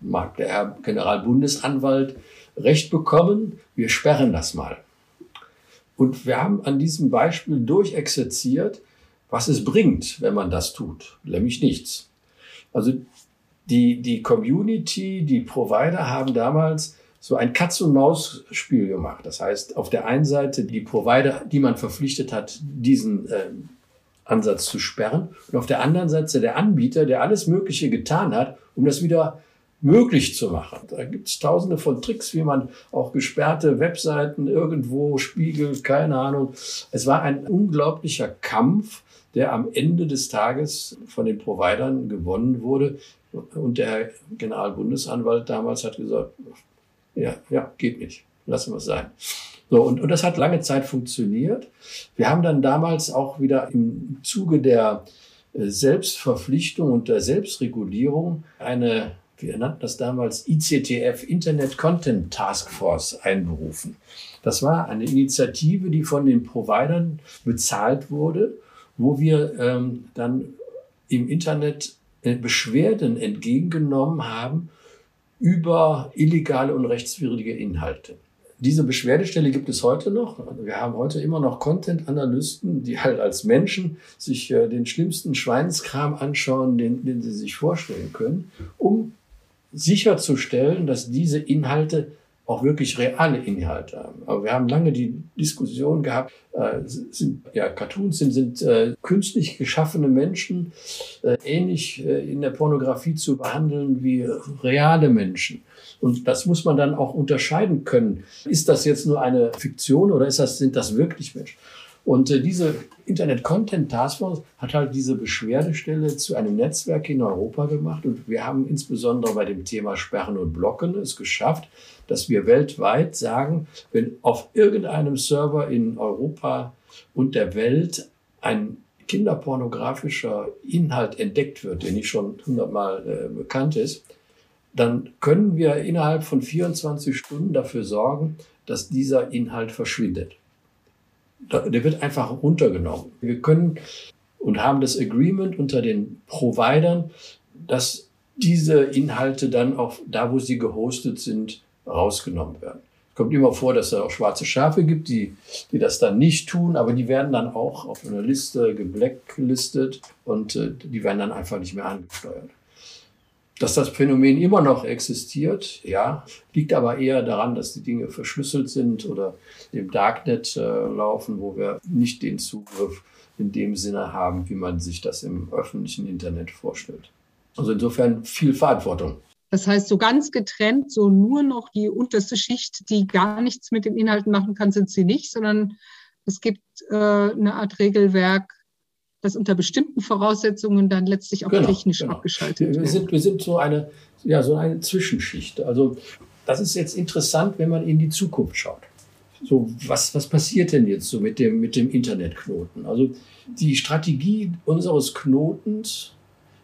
mag der Herr Generalbundesanwalt Recht bekommen, wir sperren das mal. Und wir haben an diesem Beispiel durchexerziert, was es bringt, wenn man das tut, nämlich nichts. Also die, die Community, die Provider haben damals so ein Katz-und-Maus-Spiel gemacht. Das heißt, auf der einen Seite die Provider, die man verpflichtet hat, diesen äh, Ansatz zu sperren, und auf der anderen Seite der Anbieter, der alles Mögliche getan hat, um das wieder möglich zu machen. Da gibt es tausende von Tricks, wie man auch gesperrte Webseiten irgendwo spiegelt, keine Ahnung. Es war ein unglaublicher Kampf, der am Ende des Tages von den Providern gewonnen wurde. Und der Generalbundesanwalt damals hat gesagt, ja, ja, geht nicht, lassen wir es sein. So, und, und das hat lange Zeit funktioniert. Wir haben dann damals auch wieder im Zuge der äh, Selbstverpflichtung und der Selbstregulierung eine wir nannten das damals ICTF, Internet Content Task Force, einberufen. Das war eine Initiative, die von den Providern bezahlt wurde, wo wir ähm, dann im Internet äh, Beschwerden entgegengenommen haben über illegale und rechtswidrige Inhalte. Diese Beschwerdestelle gibt es heute noch. Wir haben heute immer noch Content-Analysten, die halt als Menschen sich äh, den schlimmsten Schweinskram anschauen, den, den sie sich vorstellen können, um sicherzustellen, dass diese Inhalte auch wirklich reale Inhalte haben. Aber wir haben lange die Diskussion gehabt, äh, sind, ja, Cartoons sind, sind äh, künstlich geschaffene Menschen äh, ähnlich äh, in der Pornografie zu behandeln wie reale Menschen. Und das muss man dann auch unterscheiden können. Ist das jetzt nur eine Fiktion oder ist das, sind das wirklich Menschen? Und äh, diese Internet Content Task Force hat halt diese Beschwerdestelle zu einem Netzwerk in Europa gemacht. Und wir haben insbesondere bei dem Thema Sperren und Blocken es geschafft, dass wir weltweit sagen, wenn auf irgendeinem Server in Europa und der Welt ein kinderpornografischer Inhalt entdeckt wird, der nicht schon hundertmal äh, bekannt ist, dann können wir innerhalb von 24 Stunden dafür sorgen, dass dieser Inhalt verschwindet der wird einfach runtergenommen. Wir können und haben das Agreement unter den Providern, dass diese Inhalte dann auch da, wo sie gehostet sind, rausgenommen werden. Es kommt immer vor, dass es auch schwarze Schafe gibt, die, die das dann nicht tun, aber die werden dann auch auf einer Liste geblacklistet und äh, die werden dann einfach nicht mehr angesteuert. Dass das Phänomen immer noch existiert, ja, liegt aber eher daran, dass die Dinge verschlüsselt sind oder im Darknet äh, laufen, wo wir nicht den Zugriff in dem Sinne haben, wie man sich das im öffentlichen Internet vorstellt. Also insofern viel Verantwortung. Das heißt, so ganz getrennt, so nur noch die unterste Schicht, die gar nichts mit den Inhalten machen kann, sind sie nicht, sondern es gibt äh, eine Art Regelwerk, das unter bestimmten Voraussetzungen dann letztlich auch genau, technisch genau. abgeschaltet wird. Wir sind, wir sind so eine, ja, so eine Zwischenschicht. Also das ist jetzt interessant, wenn man in die Zukunft schaut. So, was, was passiert denn jetzt so mit dem, mit dem Internetknoten? Also die Strategie unseres Knotens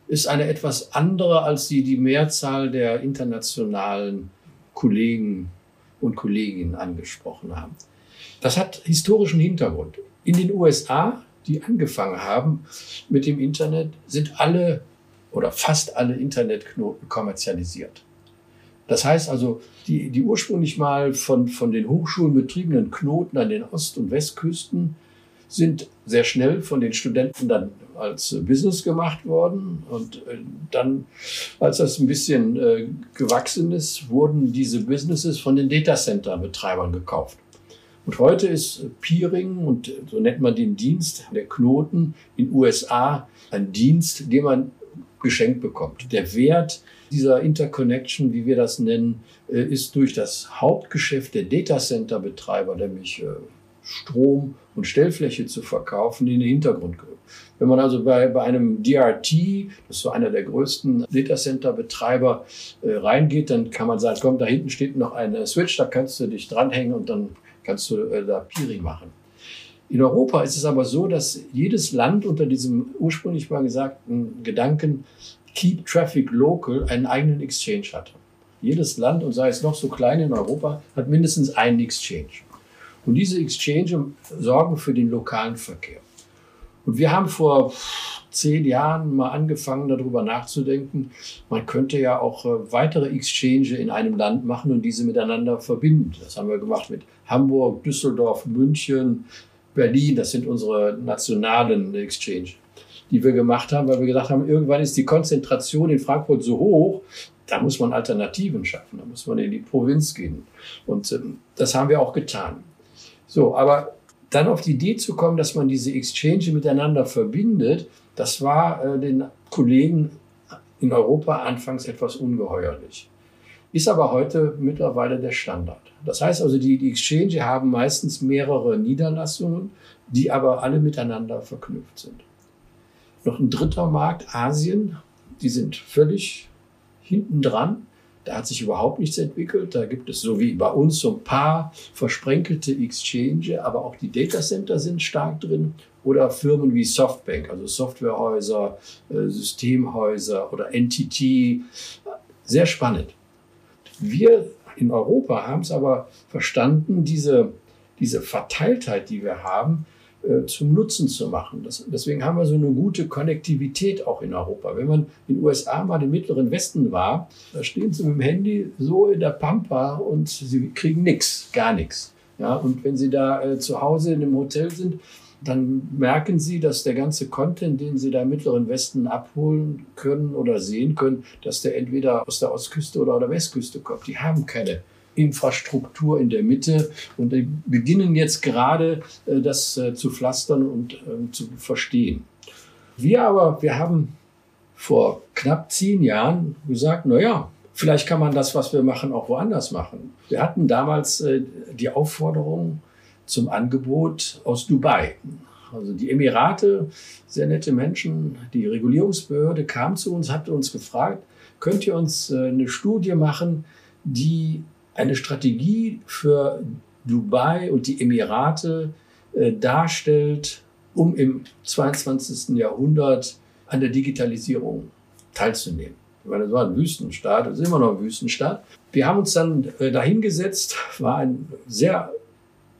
ist eine etwas andere, als die die Mehrzahl der internationalen Kollegen und Kolleginnen angesprochen haben. Das hat historischen Hintergrund. In den USA, die angefangen haben mit dem Internet, sind alle oder fast alle Internetknoten kommerzialisiert. Das heißt also, die, die ursprünglich mal von, von den Hochschulen betriebenen Knoten an den Ost- und Westküsten sind sehr schnell von den Studenten dann als Business gemacht worden. Und äh, dann, als das ein bisschen äh, gewachsen ist, wurden diese Businesses von den Datacenter-Betreibern gekauft. Und heute ist Peering, und so nennt man den Dienst, der Knoten in USA, ein Dienst, den man geschenkt bekommt. Der Wert dieser Interconnection, wie wir das nennen, äh, ist durch das Hauptgeschäft der Datacenter-Betreiber, nämlich äh, Strom und Stellfläche zu verkaufen, in den Hintergrund gerückt. Wenn man also bei, bei einem DRT, das ist so einer der größten Datacenter-Betreiber, äh, reingeht, dann kann man sagen, komm, da hinten steht noch ein Switch, da kannst du dich dranhängen und dann kannst du äh, da Peering machen. In Europa ist es aber so, dass jedes Land unter diesem ursprünglich mal gesagten Gedanken Keep Traffic Local einen eigenen Exchange hatte. Jedes Land, und sei es noch so klein in Europa, hat mindestens einen Exchange. Und diese Exchange sorgen für den lokalen Verkehr. Und wir haben vor zehn Jahren mal angefangen, darüber nachzudenken, man könnte ja auch äh, weitere Exchange in einem Land machen und diese miteinander verbinden. Das haben wir gemacht mit Hamburg, Düsseldorf, München, Berlin. Das sind unsere nationalen Exchange, die wir gemacht haben, weil wir gedacht haben, irgendwann ist die Konzentration in Frankfurt so hoch, da muss man Alternativen schaffen, da muss man in die Provinz gehen. Und ähm, das haben wir auch getan. So, aber dann auf die Idee zu kommen, dass man diese Exchange miteinander verbindet, das war äh, den Kollegen in Europa anfangs etwas ungeheuerlich. Ist aber heute mittlerweile der Standard. Das heißt also, die, die Exchange haben meistens mehrere Niederlassungen, die aber alle miteinander verknüpft sind. Noch ein dritter Markt, Asien, die sind völlig hinten dran. Da hat sich überhaupt nichts entwickelt. Da gibt es so wie bei uns so ein paar versprenkelte Exchange, aber auch die Datacenter sind stark drin. Oder Firmen wie Softbank, also Softwarehäuser, äh, Systemhäuser oder NTT. Sehr spannend. Wir in Europa haben es aber verstanden, diese, diese Verteiltheit, die wir haben, äh, zum Nutzen zu machen. Das, deswegen haben wir so eine gute Konnektivität auch in Europa. Wenn man in den USA mal im mittleren Westen war, da stehen sie mit dem Handy so in der Pampa und sie kriegen nichts, gar nichts. Ja, und wenn sie da äh, zu Hause in einem Hotel sind, dann merken sie, dass der ganze Content, den sie da im mittleren Westen abholen können oder sehen können, dass der entweder aus der Ostküste oder der Westküste kommt. Die haben keine Infrastruktur in der Mitte und die beginnen jetzt gerade äh, das äh, zu pflastern und ähm, zu verstehen. Wir aber, wir haben vor knapp zehn Jahren gesagt, na ja, vielleicht kann man das, was wir machen, auch woanders machen. Wir hatten damals äh, die Aufforderung zum Angebot aus Dubai. Also die Emirate, sehr nette Menschen, die Regulierungsbehörde kam zu uns, hat uns gefragt, könnt ihr uns eine Studie machen, die eine Strategie für Dubai und die Emirate äh, darstellt, um im 22. Jahrhundert an der Digitalisierung teilzunehmen. Ich meine, das war ein Wüstenstaat, das ist immer noch ein Wüstenstaat. Wir haben uns dann äh, dahingesetzt, war ein sehr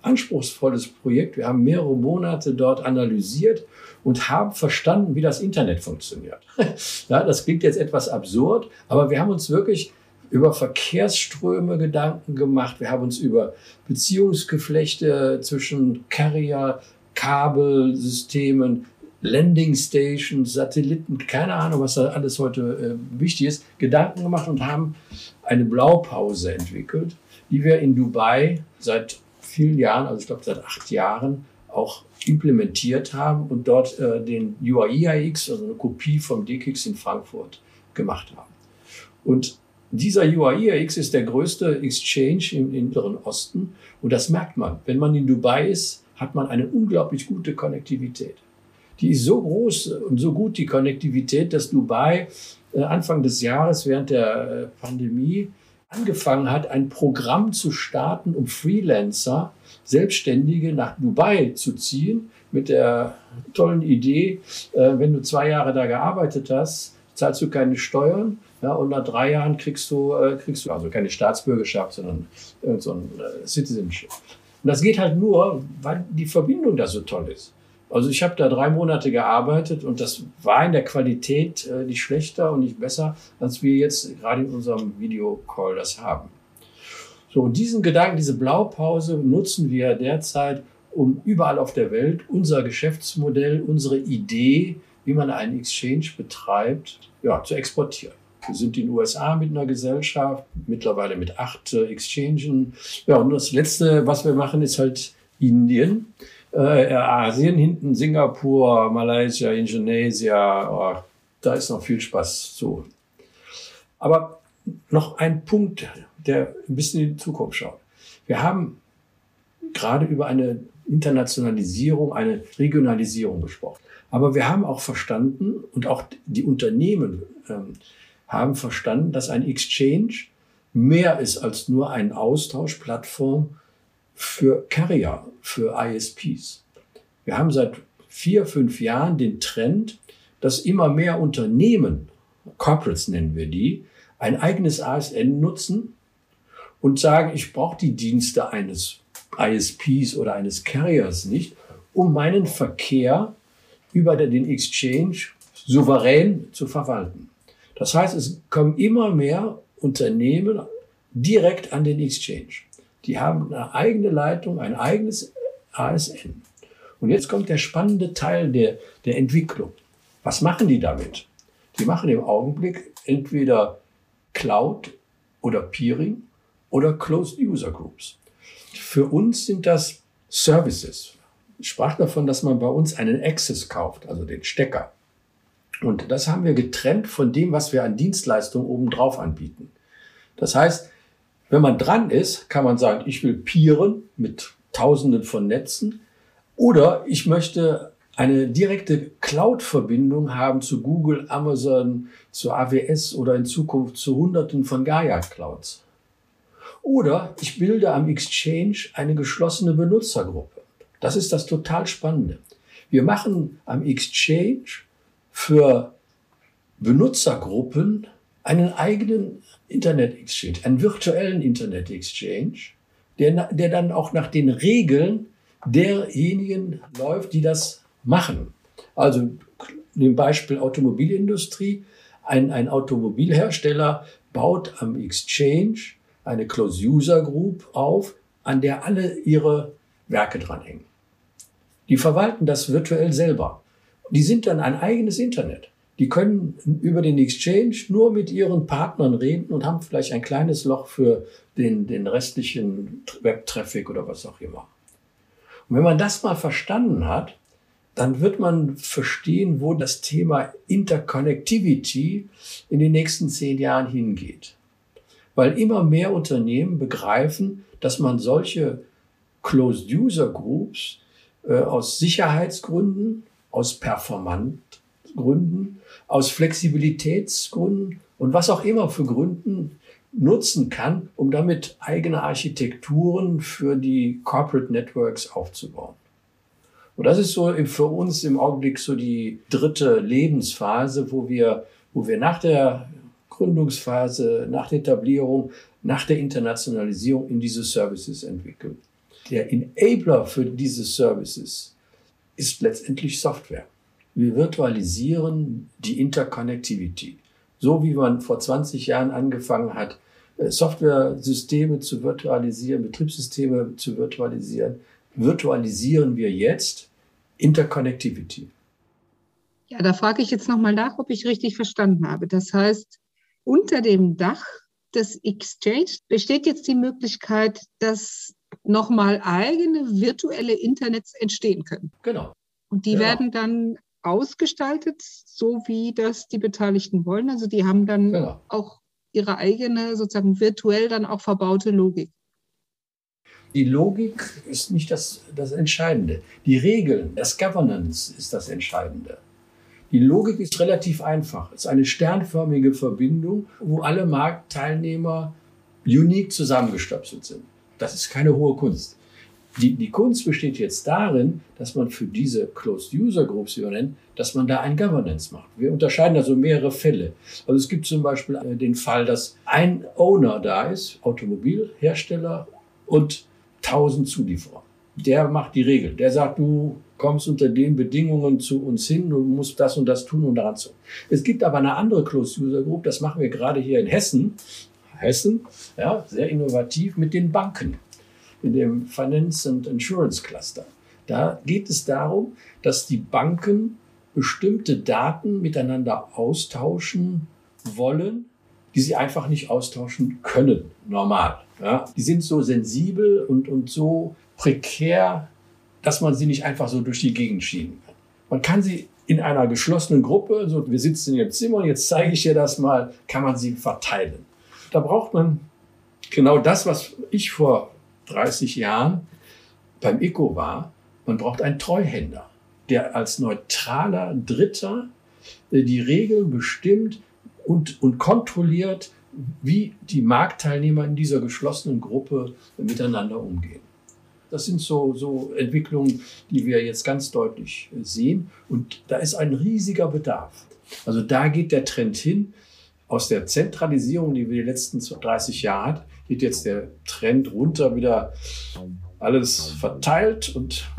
anspruchsvolles Projekt. Wir haben mehrere Monate dort analysiert und haben verstanden, wie das Internet funktioniert. *laughs* ja, das klingt jetzt etwas absurd, aber wir haben uns wirklich über Verkehrsströme Gedanken gemacht. Wir haben uns über Beziehungsgeflechte zwischen Carrier, Kabelsystemen, Landing Stations, Satelliten, keine Ahnung, was da alles heute äh, wichtig ist, Gedanken gemacht und haben eine Blaupause entwickelt, die wir in Dubai seit vielen Jahren, also ich glaube seit acht Jahren, auch implementiert haben und dort äh, den UAIAX, also eine Kopie vom DKIX in Frankfurt, gemacht haben. Und Dieser UAIX ist der größte Exchange im Mittleren Osten und das merkt man. Wenn man in Dubai ist, hat man eine unglaublich gute Konnektivität. Die ist so groß und so gut, die Konnektivität, dass Dubai äh, Anfang des Jahres während der äh, Pandemie angefangen hat, ein Programm zu starten, um Freelancer, Selbstständige nach Dubai zu ziehen, mit der tollen Idee, äh, wenn du zwei Jahre da gearbeitet hast, zahlst du keine Steuern ja, und nach drei Jahren kriegst du, kriegst du also keine Staatsbürgerschaft, sondern so ein Citizenship. Und das geht halt nur, weil die Verbindung da so toll ist. Also ich habe da drei Monate gearbeitet und das war in der Qualität äh, nicht schlechter und nicht besser, als wir jetzt gerade in unserem Videocall das haben. So, und diesen Gedanken, diese Blaupause nutzen wir derzeit, um überall auf der Welt unser Geschäftsmodell, unsere Idee, wie man einen Exchange betreibt, ja, zu exportieren. Wir sind in den USA mit einer Gesellschaft, mittlerweile mit acht äh, Exchangen. Ja, und das Letzte, was wir machen, ist halt Indien äh, Asien hinten, Singapur, Malaysia, Indonesien, oh, da ist noch viel Spaß zu. Aber noch ein Punkt, der ein bisschen in die Zukunft schaut. Wir haben gerade über eine Internationalisierung, eine Regionalisierung gesprochen. Aber wir haben auch verstanden und auch die Unternehmen ähm, haben verstanden, dass ein Exchange mehr ist als nur eine Austauschplattform für Carrier, für ISPs. Wir haben seit vier, fünf Jahren den Trend, dass immer mehr Unternehmen, Corporates nennen wir die, ein eigenes ASN nutzen und sagen, ich brauche die Dienste eines ISPs oder eines Carriers nicht, um meinen Verkehr über den Exchange souverän zu verwalten. Das heißt, es kommen immer mehr Unternehmen direkt an den Exchange. Die haben eine eigene Leitung, ein eigenes ASN. Und jetzt kommt der spannende Teil der, der Entwicklung. Was machen die damit? Die machen im Augenblick entweder Cloud oder Peering oder Closed User Groups. Für uns sind das Services. Sprach davon, dass man bei uns einen Access kauft, also den Stecker. Und das haben wir getrennt von dem, was wir an Dienstleistungen obendrauf anbieten. Das heißt, wenn man dran ist, kann man sagen, ich will peeren mit Tausenden von Netzen oder ich möchte eine direkte Cloud-Verbindung haben zu Google, Amazon, zu AWS oder in Zukunft zu Hunderten von Gaia-Clouds. Oder ich bilde am Exchange eine geschlossene Benutzergruppe. Das ist das total Spannende. Wir machen am Exchange für Benutzergruppen einen eigenen Internet Exchange, einen virtuellen Internet Exchange, der, der dann auch nach den Regeln derjenigen läuft, die das machen. Also im Beispiel Automobilindustrie. Ein, ein Automobilhersteller baut am Exchange eine Closed User Group auf, an der alle ihre Werke dranhängen. Die verwalten das virtuell selber. Die sind dann ein eigenes Internet. Die können über den Exchange nur mit ihren Partnern reden und haben vielleicht ein kleines Loch für den, den restlichen Web-Traffic oder was auch immer. Und wenn man das mal verstanden hat, dann wird man verstehen, wo das Thema Interconnectivity in den nächsten zehn Jahren hingeht. Weil immer mehr Unternehmen begreifen, dass man solche Closed User Groups äh, aus Sicherheitsgründen, aus Performantgründen aus Flexibilitätsgründen und was auch immer für Gründen nutzen kann, um damit eigene Architekturen für die Corporate Networks aufzubauen. Und das ist so für uns im Augenblick so die dritte Lebensphase, wo wir, wo wir nach der Gründungsphase, nach der Etablierung, nach der Internationalisierung in diese Services entwickeln. Der Enabler für diese Services ist letztendlich Software. Wir virtualisieren die Interconnectivity. So wie man vor 20 Jahren angefangen hat, äh, Software-Systeme zu virtualisieren, Betriebssysteme zu virtualisieren, virtualisieren wir jetzt Interconnectivity. Ja, da frage ich jetzt nochmal nach, ob ich richtig verstanden habe. Das heißt, unter dem Dach des Exchange besteht jetzt die Möglichkeit, dass nochmal eigene virtuelle Internets entstehen können. Genau. Und die genau. werden dann ausgestaltet, so wie das die Beteiligten wollen. Also die haben dann genau. auch ihre eigene, sozusagen virtuell dann auch verbaute Logik? Die Logik ist nicht das, das Entscheidende. Die Regeln, das Governance ist das Entscheidende. Die Logik ist relativ einfach. Es ist eine sternförmige Verbindung, wo alle Marktteilnehmer unique zusammengestöpselt sind. Das ist keine hohe Kunst. Die, die Kunst besteht jetzt darin, dass man für diese Closed User Groups, wie man nennt, dass man da ein Governance macht. Wir unterscheiden also mehrere Fälle. Also es gibt zum Beispiel äh, den Fall, dass ein Owner da ist, Automobilhersteller und 1000 Zulieferer. Der macht die Regel. Der sagt, du kommst unter den Bedingungen zu uns hin, du musst das und das tun und daran zu. Es gibt aber eine andere Closed User Group, das machen wir gerade hier in Hessen. Hessen, ja, sehr innovativ mit den Banken, in dem Finance and Insurance Cluster. Da geht es darum, dass die Banken bestimmte Daten miteinander austauschen wollen, die sie einfach nicht austauschen können, normal. Ja, die sind so sensibel und, und so prekär, dass man sie nicht einfach so durch die Gegend schieben kann. Man kann sie in einer geschlossenen Gruppe, so wir sitzen in ihrem Zimmer, jetzt zeige ich dir das mal, kann man sie verteilen. Da braucht man genau das, was ich vor 30 Jahren beim ICO war. Man braucht einen Treuhänder, der als neutraler Dritter äh, die Regeln bestimmt und, und kontrolliert, wie die Marktteilnehmer in dieser geschlossenen Gruppe miteinander umgehen. Das sind so, so Entwicklungen, die wir jetzt ganz deutlich äh, sehen. Und da ist ein riesiger Bedarf. Also da geht der Trend hin. Aus der Zentralisierung, die wir die letzten 30 Jahre hatten, geht jetzt der Trend runter, wieder alles verteilt und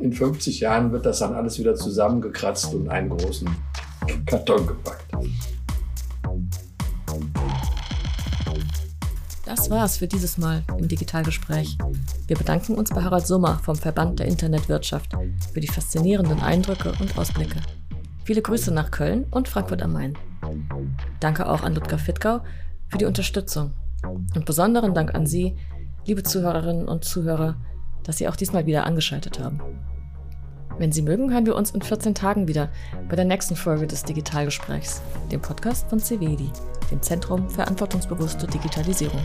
in 50 Jahren wird das dann alles wieder zusammengekratzt und in einen großen Karton gepackt. Das war's für dieses Mal im Digitalgespräch. Wir bedanken uns bei Harald Summer vom Verband der Internetwirtschaft für die faszinierenden Eindrücke und Ausblicke. Viele Grüße nach Köln und Frankfurt am Main. Danke auch an Ludger Fittgau für die Unterstützung. Und besonderen Dank an Sie, liebe Zuhörerinnen und Zuhörer, dass Sie auch diesmal wieder angeschaltet haben. Wenn Sie mögen, hören wir uns in 14 Tagen wieder bei der nächsten Folge des Digitalgesprächs, dem Podcast von CVEDI dem Zentrum Verantwortungsbewusste Digitalisierung.